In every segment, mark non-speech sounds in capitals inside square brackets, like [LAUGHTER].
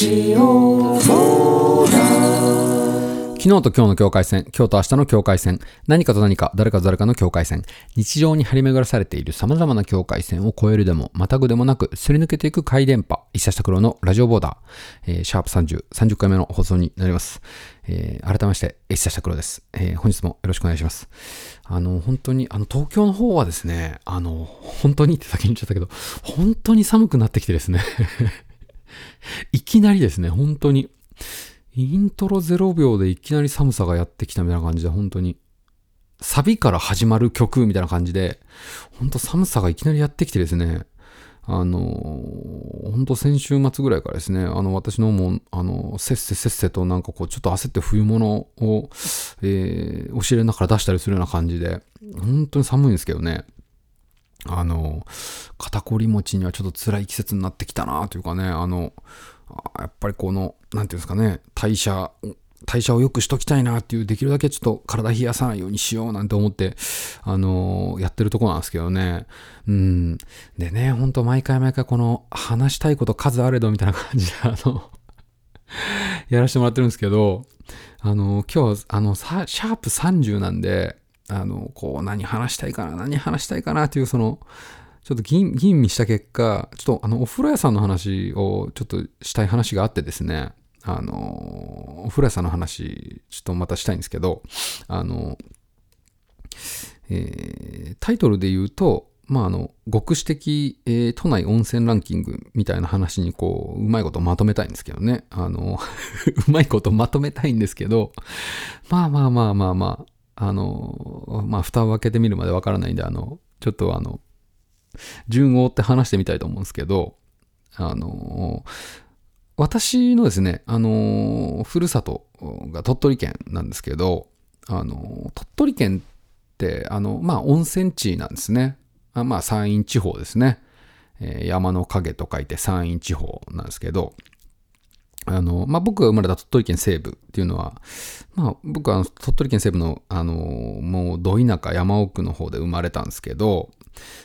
昨日と今日の境界線、今日と明日の境界線、何かと何か、誰かと誰かの境界線、日常に張り巡らされている様々な境界線を越えるでも、またぐでもなく、すり抜けていく回電波、一社した黒のラジオボーダー、えーシャープ30、30回目の放送になります。えー改めまして、一社した黒です。えー本日もよろしくお願いします。あの、本当に、あの、東京の方はですね、あの、本当にって先に言っちゃったけど、本当に寒くなってきてですね、いきなりですね、本当に。イントロ0秒でいきなり寒さがやってきたみたいな感じで、本当に。サビから始まる曲みたいな感じで、本当寒さがいきなりやってきてですね、あの、本当先週末ぐらいからですね、あの、私のも、あの、せっせせっせとなんかこう、ちょっと焦って冬物を、えー、押し入れの中から出したりするような感じで、本当に寒いんですけどね。あの、肩こり持ちにはちょっと辛い季節になってきたなというかね、あの、やっぱりこの、なんていうんですかね、代謝、代謝を良くしときたいなっていう、できるだけちょっと体冷やさないようにしようなんて思って、あのやってるとこなんですけどね。うん。でね、ほんと毎回毎回この話したいこと数あれどみたいな感じで、あの、やらせてもらってるんですけど、あの、今日、あの、シャープ30なんで、あの、こう、何話したいかな、何話したいかなっていう、その、ちょっと吟味した結果、ちょっとあの、お風呂屋さんの話をちょっとしたい話があってですね、あの、お風呂屋さんの話、ちょっとまたしたいんですけど、あの、えータイトルで言うと、まあ、あの、極視的、えー都内温泉ランキングみたいな話にこう、うまいことまとめたいんですけどね。あの、[LAUGHS] うまいことまとめたいんですけど、まあまあまあまあまあ、あの、まあ、蓋を開けてみるまでわからないんで、あの、ちょっとあの、順を追って話してみたいと思うんですけど、あの、私のですね、あの、ふるさとが鳥取県なんですけど、あの、鳥取県って、あの、まあ、温泉地なんですね。あまあ、山陰地方ですね。え山の影と書いて山陰地方なんですけど、あの、まあ、僕が生まれた鳥取県西部っていうのは、まあ、僕は鳥取県西部の、あの、もう、ど田舎山奥の方で生まれたんですけど、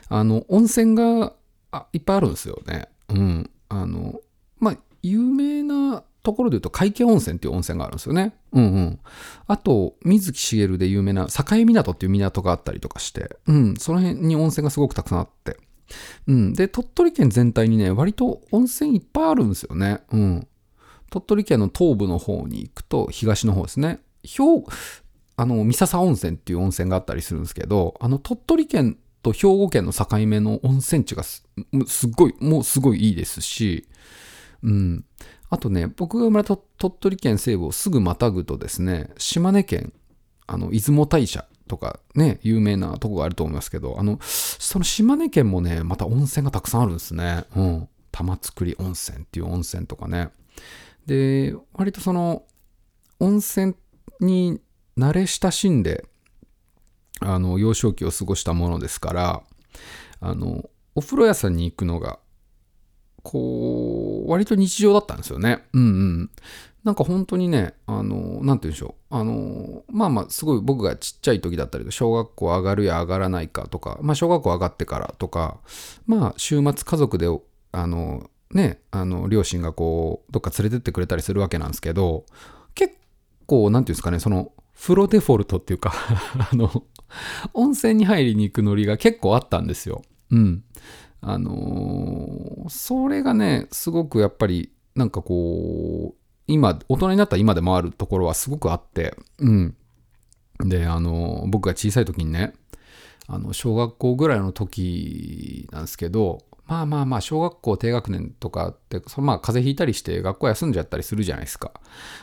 あの、温泉があいっぱいあるんですよね。うん。あの、まあ、有名なところで言うと、海家温泉っていう温泉があるんですよね。うんうん。あと、水木しげるで有名な境港っていう港があったりとかして、うん、その辺に温泉がすごくたくさんあって。うん。で、鳥取県全体にね、割と温泉いっぱいあるんですよね。うん。鳥取県の東部の方に行くと、東の方ですね。兵あの、三笹温泉っていう温泉があったりするんですけど、あの、鳥取県と兵庫県の境目の温泉地がすっごい、もうすごいいいですし、うん。あとね、僕が生まれた鳥取県西部をすぐまたぐとですね、島根県、あの、出雲大社とかね、有名なとこがあると思いますけど、あの、その島根県もね、また温泉がたくさんあるんですね。うん。玉造温泉っていう温泉とかね。で、割とその、温泉に慣れ親しんで、あの、幼少期を過ごしたものですから、あの、お風呂屋さんに行くのが、こう、割と日常だったんですよね。うんうん。なんか本当にね、あの、なんて言うんでしょう。あの、まあまあ、すごい僕がちっちゃい時だったりと、小学校上がるや上がらないかとか、まあ小学校上がってからとか、まあ週末家族で、あの、ね、あの、両親がこう、どっか連れてってくれたりするわけなんですけど、結構、なんていうんですかね、その、風呂デフォルトっていうか、[LAUGHS] あの、温泉に入りに行くノリが結構あったんですよ。うん。あのーそれがね、すごくやっぱり、なんかこう、今、大人になった今でもあるところはすごくあって、うん。で、あのー僕が小さい時にね、あの、小学校ぐらいの時なんですけど、まあまあまあ、小学校低学年とかって、そのまあ、風邪ひいたりして学校休んじゃったりするじゃないですか。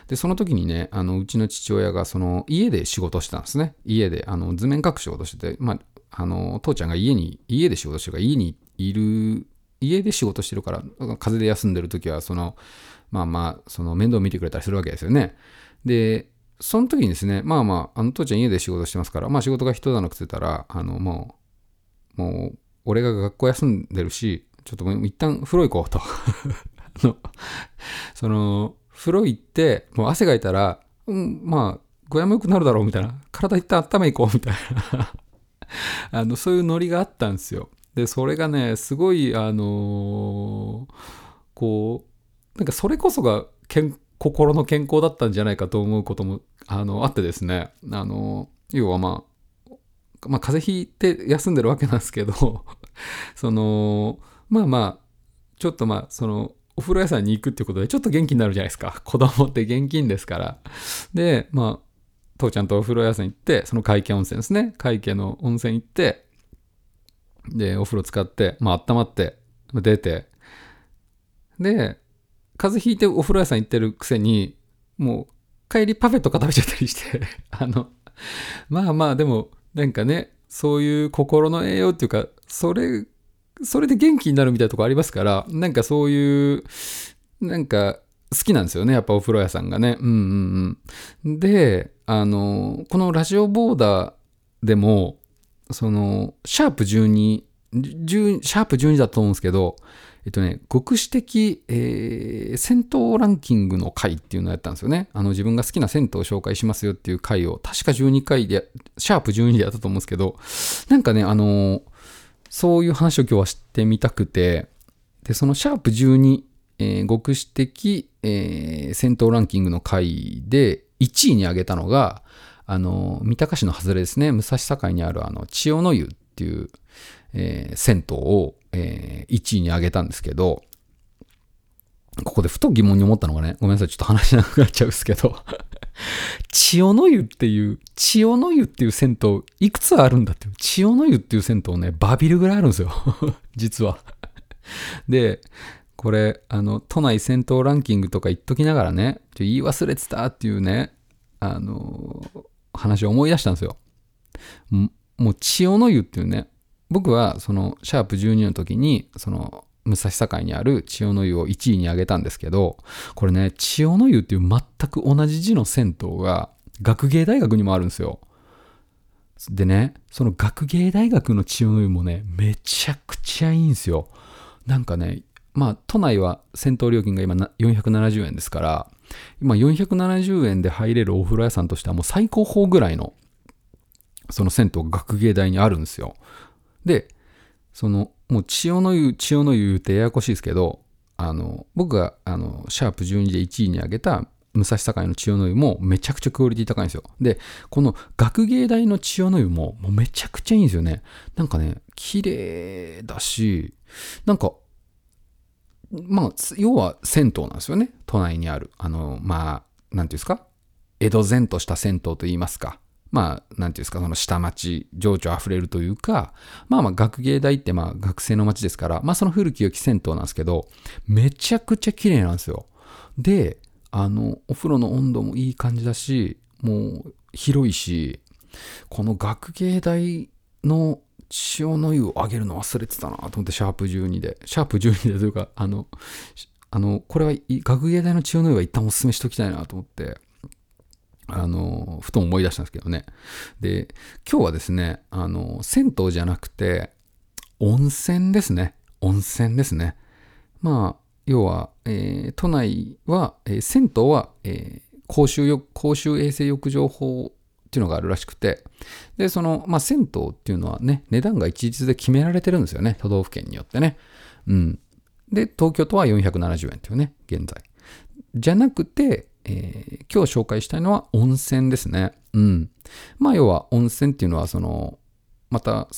で、その時にね、あの、うちの父親が、その、家で仕事してたんですね。家で、あの、図面描く仕事してて、まあ、あの、父ちゃんが家に、家で仕事してるから、家にいる、家で仕事してるから、風邪で休んでる時は、その、まあまあ、その、面倒見てくれたりするわけですよね。で、その時にですね、まあまあ、あの、父ちゃん家で仕事してますから、まあ仕事が一段落ついたら、あの、もう、もう、俺が学校休んでるし、ちょっともう一旦風呂行こうと。[LAUGHS] の、その、風呂行って、もう汗かいたら、うん、まあ、具合も良くなるだろうみたいな。体一旦温め行こうみたいな。[LAUGHS] あの、そういうノリがあったんですよ。で、それがね、すごい、あのーこう、なんかそれこそが健心の健康だったんじゃないかと思うこともあのあってですねあの要はまあまあ風邪ひいて休んでるわけなんですけど [LAUGHS] そのまあまあちょっとまあそのお風呂屋さんに行くっていうことでちょっと元気になるじゃないですか。子供って現金ですから。でまあ父ちゃんとお風呂屋さん行ってその会計温泉ですね。会計の温泉行ってでお風呂使ってまあ温まって出てで風邪ひいてお風呂屋さん行ってるくせにもう帰りパフェとか食べちゃったりして [LAUGHS] あのまあまあでもなんかねそういう心の栄養っていうかそれそれで元気になるみたいなとこありますからなんかそういうなんか好きなんですよねやっぱお風呂屋さんがね。うんうんうん。であのこのラジオボーダーでもそのシャープ12シャープ12だと思うんですけどえっとね、極視的、えー、銭湯ランキングの回っていうのをやったんですよね。あの自分が好きな銭湯を紹介しますよっていう回を、確か12回で、シャープ12でやったと思うんですけど、なんかね、あのー、そういう話を今日はしてみたくて、で、そのシャープ12、えー、極視的、えー、銭湯ランキングの回で1位に挙げたのが、あの三鷹市の外れですね、武蔵境にあるあの千代の湯っていう、えー、銭湯を、えー、1位に上げたんですけど、ここでふと疑問に思ったのがね、ごめんなさい、ちょっと話しなくなっちゃうんですけど、[LAUGHS] 千代の湯っていう、千代の湯っていう銭湯、いくつあるんだっていう、千代の湯っていう銭湯ね、バビルぐらいあるんですよ。[LAUGHS] 実は。で、これ、あの、都内銭湯ランキングとか言っときながらね、言い忘れてたっていうね、あの、話を思い出したんですよ。もう千代の湯っていうね、僕はそのシャープ12の時に、その武蔵境にある千代の湯を1位に挙げたんですけど、これね、千代の湯っていう全く同じ字の銭湯が学芸大学にもあるんですよ。でね、その学芸大学の千代の湯もね、めちゃくちゃいいんですよ。なんかね、まあ都内は銭湯料金が今470円ですから、今470円で入れるお風呂屋さんとしてはもう最高峰ぐらいのその銭湯学芸大にあるんですよ。で、その、もう千代の湯、千代の湯ってややこしいですけど、あの、僕が、あの、シャープ12で1位に挙げた武蔵境の千代の湯もめちゃくちゃクオリティ高いんですよ。で、この学芸大の千代の湯ももうめちゃくちゃいいんですよね。なんかね、綺麗だし、なんか、まあ、要は銭湯なんですよね。都内にある。あの、まあ、なんていうんですか？江戸前とした銭湯と言いますか。まあ、なんていうんですか、その下町、情緒あふれるというか、まあまあ、学芸大ってまあ、学生の街ですから、まあ、その古き良き銭湯なんですけど、めちゃくちゃ綺麗なんですよ。で、あの、お風呂の温度もいい感じだし、もう、広いし、この学芸大の塩の湯をあげるの忘れてたなと思って、シャープ12で。シャープ12でというか、あの、あの、これは、学芸大の塩の湯は一旦お勧めしときたいなと思って、あの、ふと思い出したんですけどね。で、今日はですね、あの、銭湯じゃなくて、温泉ですね。温泉ですね。まあ、要は、えー、都内は、えー、銭湯は、えー、公衆公衆衛生浴場法っていうのがあるらしくて、で、その、まあ、銭湯っていうのはね、値段が一律で決められてるんですよね。都道府県によってね。うん。で、東京都は470円っていうね、現在。じゃなくて、えー、今日紹介したいのは温泉ですね。うん。まあ要は温泉っていうのはその、また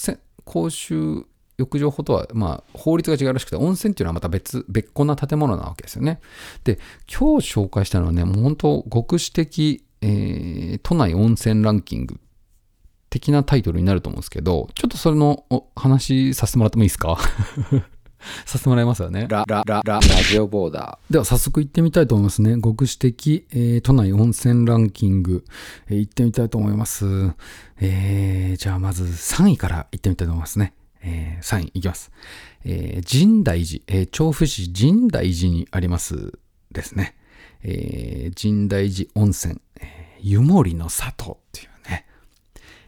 公衆浴場法とは、まあ、法律が違うらしくて、温泉っていうのはまた別、別個な建物なわけですよね。で、今日紹介したのはね、もう本当、極視的、えー、都内温泉ランキング的なタイトルになると思うんですけど、ちょっとそれのお話させてもらってもいいですか？[LAUGHS] [LAUGHS] させてもらいますよね。ラ、ラ、ラ、ラ、ラジオボーダー。では早速行ってみたいと思いますね。極視的、えー、都内温泉ランキング、えー、行ってみたいと思います。えー、じゃあまず3位から行ってみたいと思いますね。えー、3位いきます。えー、神大寺、えー、調布市神大寺にありますですね。えー、神大寺温泉、えー、湯守の里っていうね。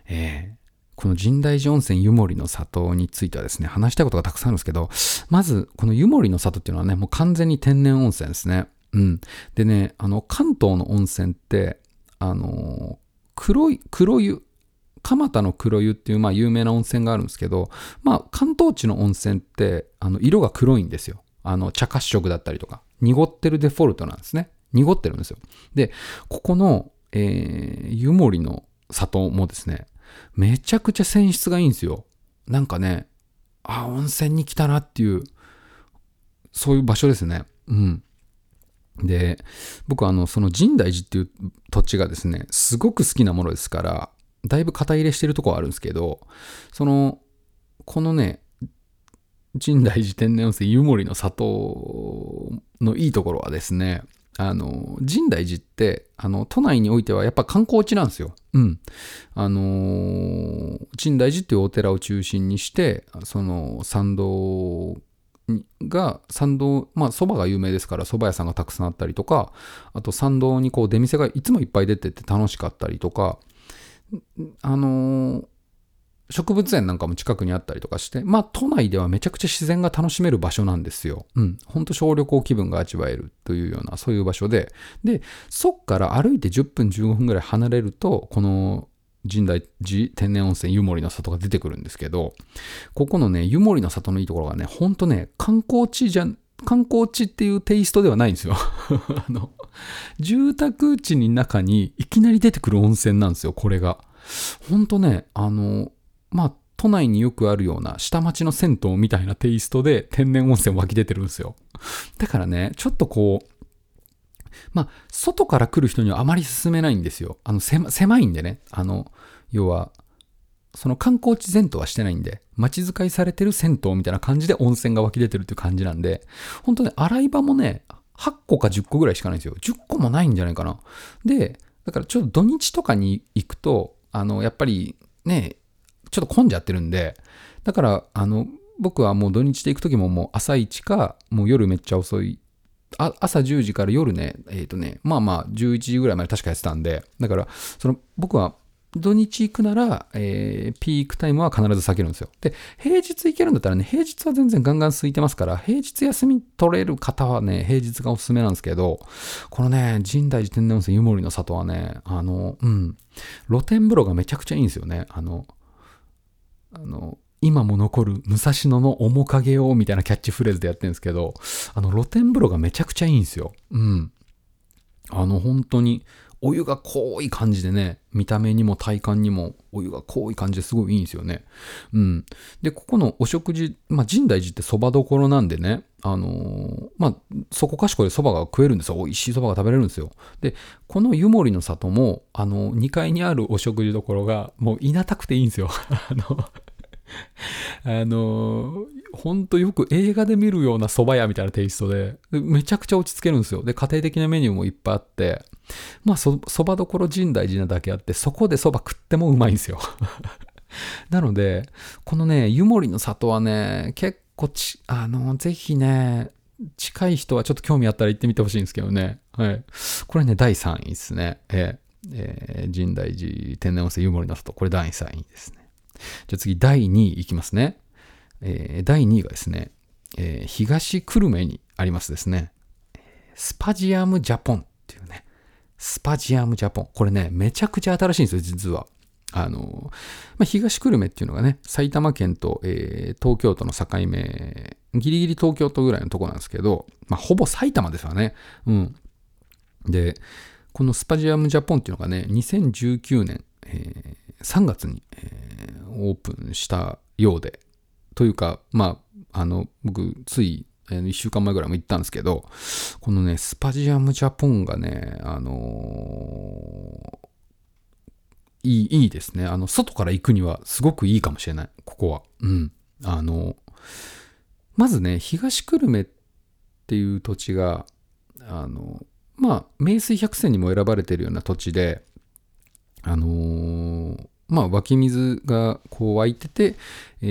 えー、この神大寺温泉湯守の里についてはですね、話したいことがたくさんあるんですけど、まず、この湯守の里っていうのはね、もう完全に天然温泉ですね。うん。でね、あの、関東の温泉って、あの、黒い、黒湯、蒲田の黒湯っていう、まあ、有名な温泉があるんですけど、まあ、関東地の温泉って、あの、色が黒いんですよ。あの、茶褐色だったりとか。濁ってるデフォルトなんですね。濁ってるんですよ。で、ここの、えー、湯守の里もですね、めちゃくちゃ泉質がいいんですよ。なんかね、あ、温泉に来たなっていう、そういう場所ですね。うん。で、僕はあの、その深大寺っていう土地がですね、すごく好きなものですから、だいぶ肩入れしてるとこはあるんですけど、その、このね、深大寺天然温泉湯守の里のいいところはですね、あの、深大寺って、あの、都内においてはやっぱ観光地なんですよ。うん。あの、深大寺っていうお寺を中心にして、その参道が参道まあそばが有名ですから蕎麦屋さんがたくさんあったりとかあと参道にこう出店がいつもいっぱい出てて楽しかったりとかあの、植物園なんかも近くにあったりとかしてまあ都内ではめちゃくちゃ自然が楽しめる場所なんですよ。うん。ほんと小旅行気分が味わえるというようなそういう場所ででそっから歩いて10分15分ぐらい離れるとこの神代寺天然温泉湯守の里が出てくるんですけど、ここのね、湯守の里のいいところがね、ほんとね、観光地じゃん、観光地っていうテイストではないんですよ。[LAUGHS] あの、住宅地に中にいきなり出てくる温泉なんですよ、これが。ほんとね、あの、まあ、都内によくあるような下町の銭湯みたいなテイストで天然温泉湧き出てるんですよ。だからね、ちょっとこう、まあ、外から来る人にはあまり進めないんですよ。あの、狭いんでね。あの、要は、その観光地前とはしてないんで、街使いされてる銭湯みたいな感じで温泉が湧き出てるっていう感じなんで、本当ね、洗い場もね、8個か10個ぐらいしかないんですよ。10個もないんじゃないかな。で、だからちょっと土日とかに行くと、あの、やっぱりね、ちょっと混んじゃってるんで、だから、あの、僕はもう土日で行く時ももう朝一か、もう夜めっちゃ遅い朝10時から夜ね、えっ、ー、とね、まあまあ11時ぐらいまで確かやってたんで、だから、その僕は土日行くなら、えー、ピークタイムは必ず避けるんですよ。で、平日行けるんだったらね、平日は全然ガンガン空いてますから、平日休み取れる方はね、平日がおすすめなんですけど、このね、神代寺天然温泉湯守の里はね、あの、うん、露天風呂がめちゃくちゃいいんですよね。あの、あの、今も残る武蔵野の面影をみたいなキャッチフレーズでやってるんですけど、あの露天風呂がめちゃくちゃいいんですよ。うん。あの本当にお湯が濃い感じでね、見た目にも体感にもお湯が濃い感じですごいいいんですよね。うん。で、ここのお食事、まあ、神代寺って蕎麦どころなんでね、あのー、まあ、そこかしこで蕎麦が食えるんですよ。美味しい蕎麦が食べれるんですよ。で、この湯守の里も、あのー、2階にあるお食事どころが、もういなたくていいんですよ。[LAUGHS] あの [LAUGHS] あのほんとよく映画で見るような蕎麦屋みたいなテイストで、めちゃくちゃ落ち着けるんですよ。で、家庭的なメニューもいっぱいあって、まあ、そ、蕎麦どころ深大寺なだけあって、そこで蕎麦食ってもうまいんですよ。[LAUGHS] なので、このね、湯守の里はね、結構ち、あの、ぜひね、近い人はちょっと興味あったら行ってみてほしいんですけどね。はい。これね、第3位ですね。えー、えー、深大寺天然温泉湯守の里。これ第3位ですね。じゃあ次、第2位いきますね。えー、第2位がですね、えー、東久留米にありますですね、スパジアムジャポンっていうね、スパジアムジャポン。これね、めちゃくちゃ新しいんですよ、実は。あの、まあ、東久留米っていうのがね、埼玉県と、えー、東京都の境目、ギリギリ東京都ぐらいのとこなんですけど、まあ、ほぼ埼玉ですわね。うん。で、このスパジアムジャポンっていうのがね、2019年、えー、3月に、えー、オープンしたようで、というか、まあ、あの、僕、つい、えー、1週間前ぐらいも行ったんですけど、このね、スパジアムジャポンがね、あのー、いい、いいですね。あの、外から行くにはすごくいいかもしれない。ここは。うん。あの、まずね、東久留米っていう土地が、あの、まあ、名水百選にも選ばれてるような土地で、あのー、まあ、湧き水がこう湧いてて、え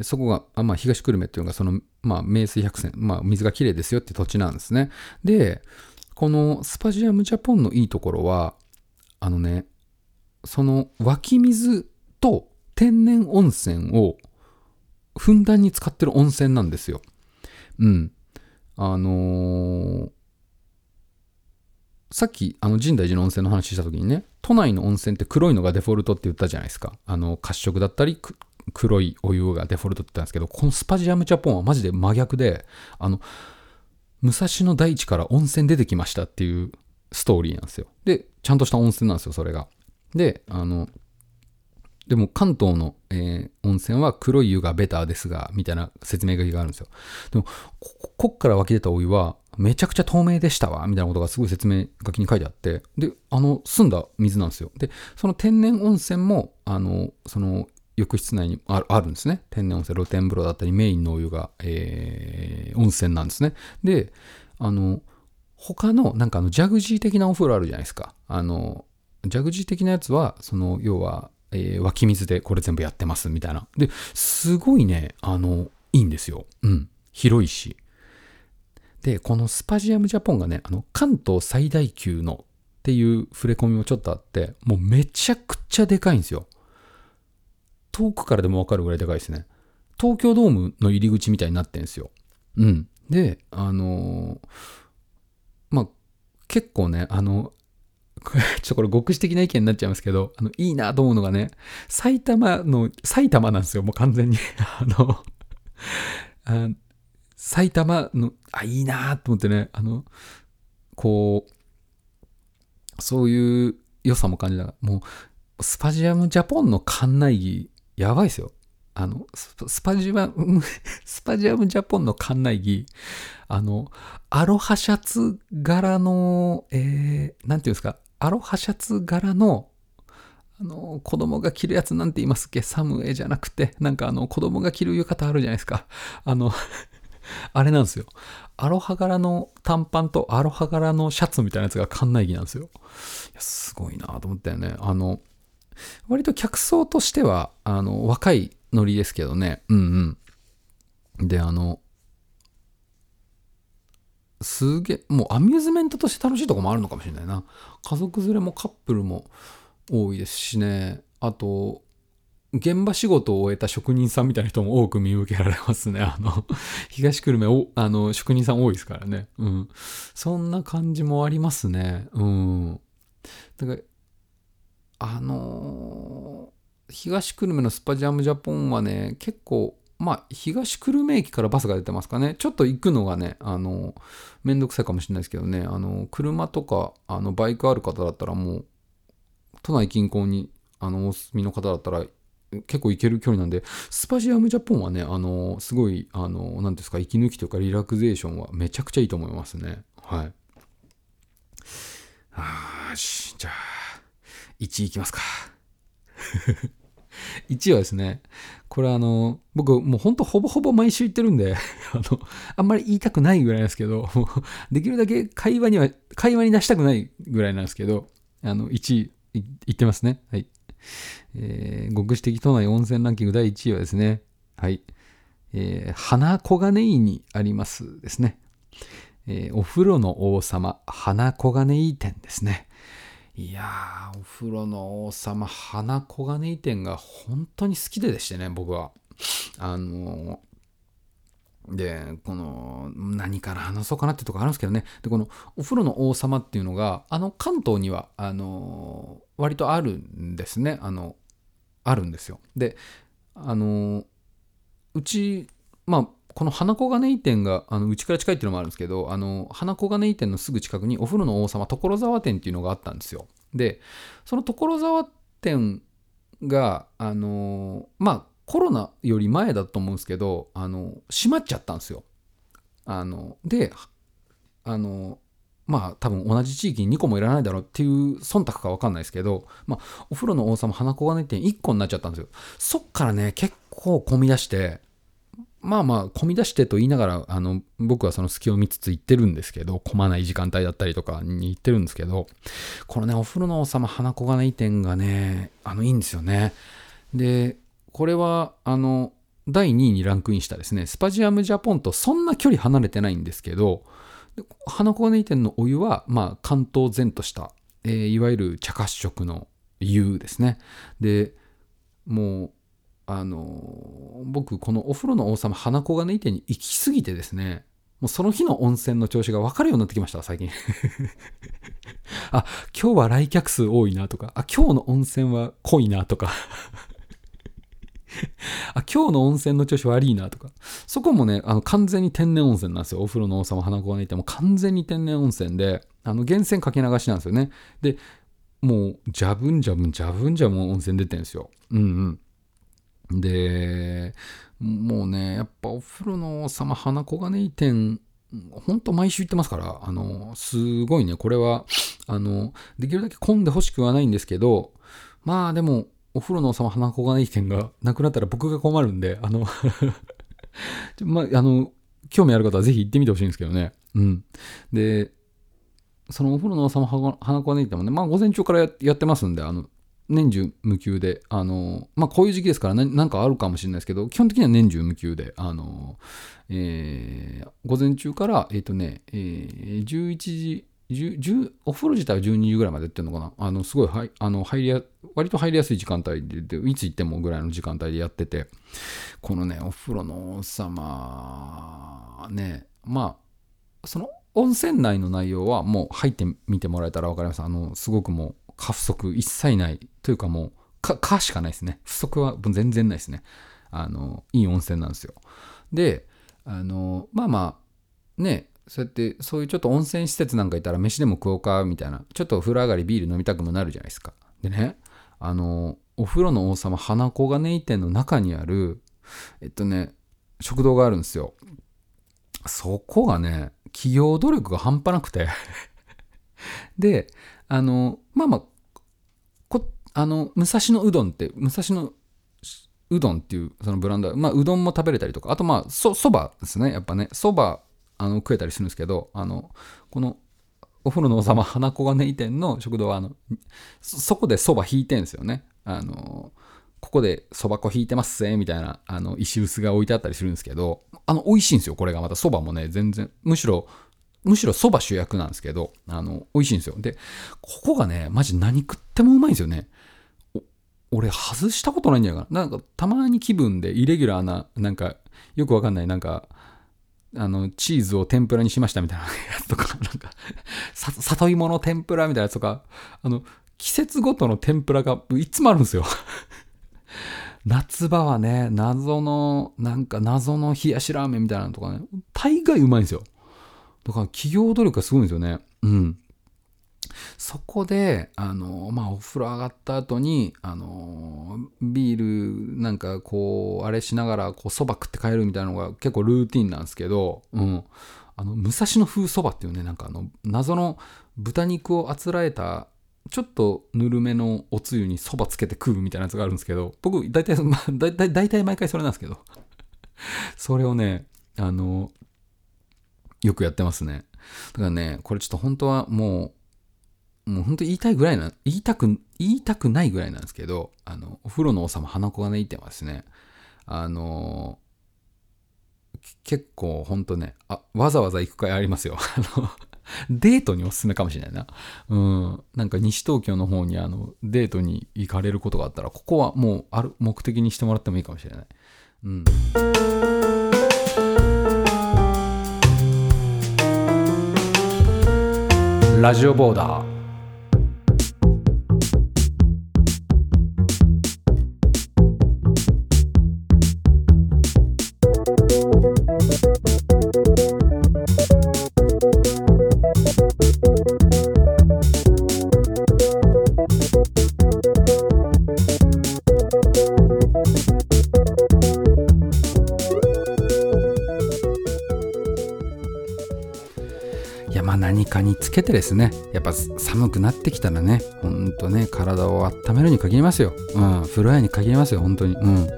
ー、そこが、あまあ、東久留米っていうのが、その、まあ、名水百選、まあ、水がきれいですよって土地なんですね。で、このスパジアムジャポンのいいところは、あのね、その湧き水と天然温泉をふんだんに使ってる温泉なんですよ。うん。あのー、さっき、あの、神代寺の温泉の話した時にね、都内の温泉って黒いのがデフォルトって言ったじゃないですか。あの、褐色だったり、黒いお湯がデフォルトって言ったんですけど、このスパジアムジャポンはマジで真逆で、あの、武蔵野大地から温泉出てきましたっていうストーリーなんですよ。で、ちゃんとした温泉なんですよ、それが。で、あの、でも関東の、えー温泉は黒い湯がベターですが、みたいな説明書きがあるんですよ。でも、ここっから湧き出たお湯は、めちゃくちゃ透明でしたわ、みたいなことがすごい説明書きに書いてあって、で、あの、澄んだ水なんですよ。で、その天然温泉も、あの、その、浴室内にあるあるんですね。天然温泉、露天風呂だったり、メインのお湯が、えー温泉なんですね。で、あの、他の、なんかあの、ジャグジー的なお風呂あるじゃないですか。あの、ジャグジー的なやつは、その、要は、えー湧き水でこれ全部やってますみたいな。で、すごいね、あの、いいんですよ。うん。広いし。で、このスパジアムジャポンがね、あの、関東最大級のっていう触れ込みもちょっとあって、もうめちゃくちゃでかいんですよ。遠くからでもわかるぐらいでかいですね。東京ドームの入り口みたいになってんですよ。うん。で、あのーまあ、結構ね、あの、ちょっとこれ極視的な意見になっちゃいますけど、あの、いいなと思うのがね、埼玉の、埼玉なんですよ、もう完全に。[LAUGHS] あの、埼玉の、あ、いいなと思ってね、あの、こう、そういう良さも感じながら、もう、スパジアムジャポンの館内着、やばいですよ。あの、スパジアム、[LAUGHS] スパジアムジャポンの館内着、あの、アロハシャツ柄の、えー、なんていうんですか、アロハシャツ柄の、あの、子供が着るやつなんて言いますっけ？サムエじゃなくて、なんかあの、子供が着る浴衣あるじゃないですか。あの、[LAUGHS] あれなんですよ。アロハ柄の短パンとアロハ柄のシャツみたいなやつが館内着なんですよ。すごいなと思ったよね。あの、割と客層としては、あの、若いノリですけどね。うんうん。で、あの、すげえ、もうアミューズメントとして楽しいとこもあるのかもしれないな。家族連れもカップルも多いですしね。あと、現場仕事を終えた職人さんみたいな人も多く見受けられますね。あの、東久留米、あの、職人さん多いですからね。うん。そんな感じもありますね。うん。だから、あのー東久留米のスパジアムジャポンはね、結構、まあ、東久留米駅からバスが出てますかね。ちょっと行くのがね、あの、めんどくさいかもしれないですけどね、あの、車とか、あの、バイクある方だったらもう、都内近郊に、あの、お住みの方だったら、結構行ける距離なんで、スパジアムジャポンはね、あの、すごい、あの、なんですか、息抜きというかリラクゼーションはめちゃくちゃいいと思いますね。はい。あーし、じゃあ、1位いきますか。[LAUGHS] 1位はですね、これあの、僕もうほんとほぼほぼ毎週言ってるんで、[LAUGHS] あの、あんまり言いたくないぐらいなんですけど、[LAUGHS] できるだけ会話には、会話に出したくないぐらいなんですけど、あの、1位言ってますね。はい。えー、極視的都内温泉ランキング第1位はですね、はい。えー、花小金井にありますですね。えーお風呂の王様、花小金井店ですね。いやー、お風呂の王様、花小金井店が本当に好きででしてね、僕は。あのーで、この、何から話そうかなってとこあるんですけどね。で、この、お風呂の王様っていうのが、あの、関東には、あのー割とあるんですね。あの、あるんですよ。で、あのーうち、まあ、この花小金井店があのうちから近いっていうのもあるんですけどあの花小金井店のすぐ近くにお風呂の王様所沢店っていうのがあったんですよ。でその所沢店があのまあコロナより前だと思うんですけどあの閉まっちゃったんですよ。あのであのまあ多分同じ地域に2個もいらないだろうっていう忖度か分かんないですけど、まあ、お風呂の王様花小金井店1個になっちゃったんですよ。そっからね結構混み出してまあまあ、混み出してと言いながら、あの、僕はその隙を見つつ行ってるんですけど、混まない時間帯だったりとかに行ってるんですけど、このね、お風呂の王様花小金井店がね、あの、いいんですよね。で、これは、あの、第2位にランクインしたですね、スパジアムジャポンとそんな距離離れてないんですけど、で花小金井店のお湯は、まあ、関東前とした、えーいわゆる茶褐色の湯ですね。で、もう、あの僕このお風呂の王様花小金井店に行き過ぎてですねもうその日の温泉の調子が分かるようになってきました最近 [LAUGHS] あ今日は来客数多いなとかあ今日の温泉は濃いなとか [LAUGHS] あ、今日の温泉の調子悪いなとか。そこもね、あの完全に天然温泉なんですよ。お風呂の王様花子がねいても完全に天然温泉で、あの源泉かけ流しなんですよね。で、もう、ジャブンジャブン、ジャブンジャブン温泉出てるんですよ。うんうん。で、もうね、やっぱお風呂の王様花子がねい店、ほんと毎週行ってますから、あの、すごいね、これは、あの、できるだけ混んでほしくはないんですけど、まあでも、お風呂の王様花子がね店がなくなったら僕が困るんで、あの [LAUGHS] まあ、あの、興味ある方はぜひ行ってみてほしいんですけどね。うん。で、そのお風呂の王様花子がね店もね、まあ午前中からやってますんで、あの、年中無休で、あの、まあ、こういう時期ですから何、かあるかもしれないですけど、基本的には年中無休で、あの、えー、午前中から、えっ、ー、とね、えー、11時、10お風呂自体は12時ぐらいまでってるのかな？あの、すごい、はい、あの、入りや、割と入りやすい時間帯で、いつ行ってもぐらいの時間帯でやってて、このね、お風呂の王様、ね、まあ、その温泉内の内容はもう入ってみてもらえたら分かります。あの、すごくもう、過不足一切ないというかもう、か、かしかないですね。不足は全然ないですね。あの、いい温泉なんですよ。で、あの、まあまあ、ね、そうやってそういうちょっと温泉施設なんかいたら飯でも食おうかみたいなちょっとお風呂上がりビール飲みたくもなるじゃないですかでねあのお風呂の王様花子金井店の中にあるえっとね食堂があるんですよそこがね企業努力が半端なくて [LAUGHS] であのまあまああの武蔵野うどんって武蔵野うどんっていうそのブランド、まあ、うどんも食べれたりとかあとまあそばですねやっぱね。そばあの食えたりするんですけどあのこのお風呂の王様花子金井店の食堂はあのそこでそば引いてんですよね。あのここでそば粉引いてますぜみたいなあの石臼が置いてあったりするんですけどあの美味しいんですよこれがまた。そばもね全然むしろむしろそば主役なんですけどあの美味しいんですよ。でここがねマジ何食ってもうまいんですよね。俺外したことないんじゃないかななんかたまに気分でイレギュラーななんかよくわかんないなんかあの、チーズを天ぷらにしましたみたいな [LAUGHS] やつとか、なんか、里芋の天ぷらみたいなやつとか、あの、季節ごとの天ぷらがいつもあるんですよ。[LAUGHS] 夏場はね、謎の、なんか謎の冷やしラーメンみたいなのとかね、大概うまいんですよ。だから企業努力がすごいんですよね。うん。そこで、あの、まあ、お風呂上がった後に、あの、ビールなんかこう、あれしながら、こう、蕎麦食って帰るみたいなのが結構ルーティンなんですけど、うん。あの、武蔵野風蕎麦っていうね、なんかあの、謎の豚肉をあつらえた、ちょっとぬるめのおつゆに蕎麦つけて食うみたいなやつがあるんですけど、僕、大体、まあ、大体、大体毎回それなんですけど、[LAUGHS] それをね、あの、よくやってますね。だからね、これちょっと本当はもう、もう本当言いたいぐらいな、言いたく、言いたくないぐらいなんですけど、あの、お風呂の王様花子がね、いてはですね、あの結構ほんとね、あ、わざわざ行く会ありますよ。[LAUGHS] あの、デートにおすすめかもしれないな。うん。なんか西東京の方にあの、デートに行かれることがあったら、ここはもうある目的にしてもらってもいいかもしれない。うん。ラジオボーダー。何かにつけてですね、やっぱ寒くなってきたらね、ほんとね、体を温めるに限りますよ。うん、風呂屋に限りますよ、本当に。うん。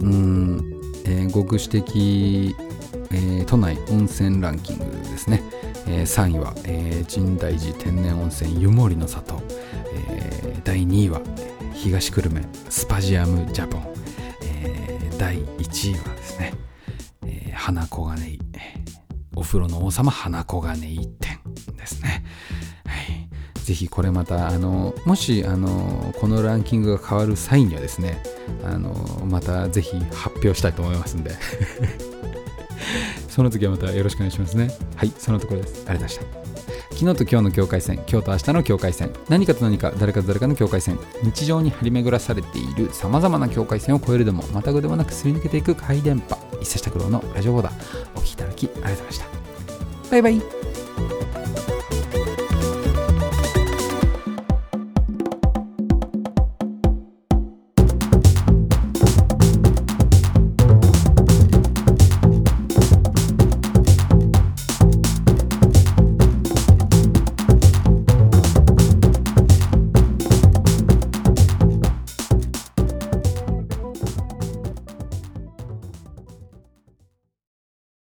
うん、えー、極主的、えー、都内温泉ランキングですね。えー、3位は、えー、神代寺天然温泉湯守の里、えー、第2位は東久留米スパジアムジャポン、えー、第1位はですね、えー、花小金井お風呂の王様花小金井店ですね。はい。ぜひこれまた、あの、もし、あの、このランキングが変わる際にはですね、あの、またぜひ発表したいと思いますんで。[LAUGHS] その時はまたよろしくお願いしますね。はい、そのところです。ありがとうございました。昨日と今日の境界線今日と明日の境界線何かと何か誰かと誰かの境界線日常に張り巡らされているさまざまな境界線を越えるでもまたぐでもなくすり抜けていく回電波一冊拓郎のラジオボーダーお聞きいただきありがとうございましたバイバイ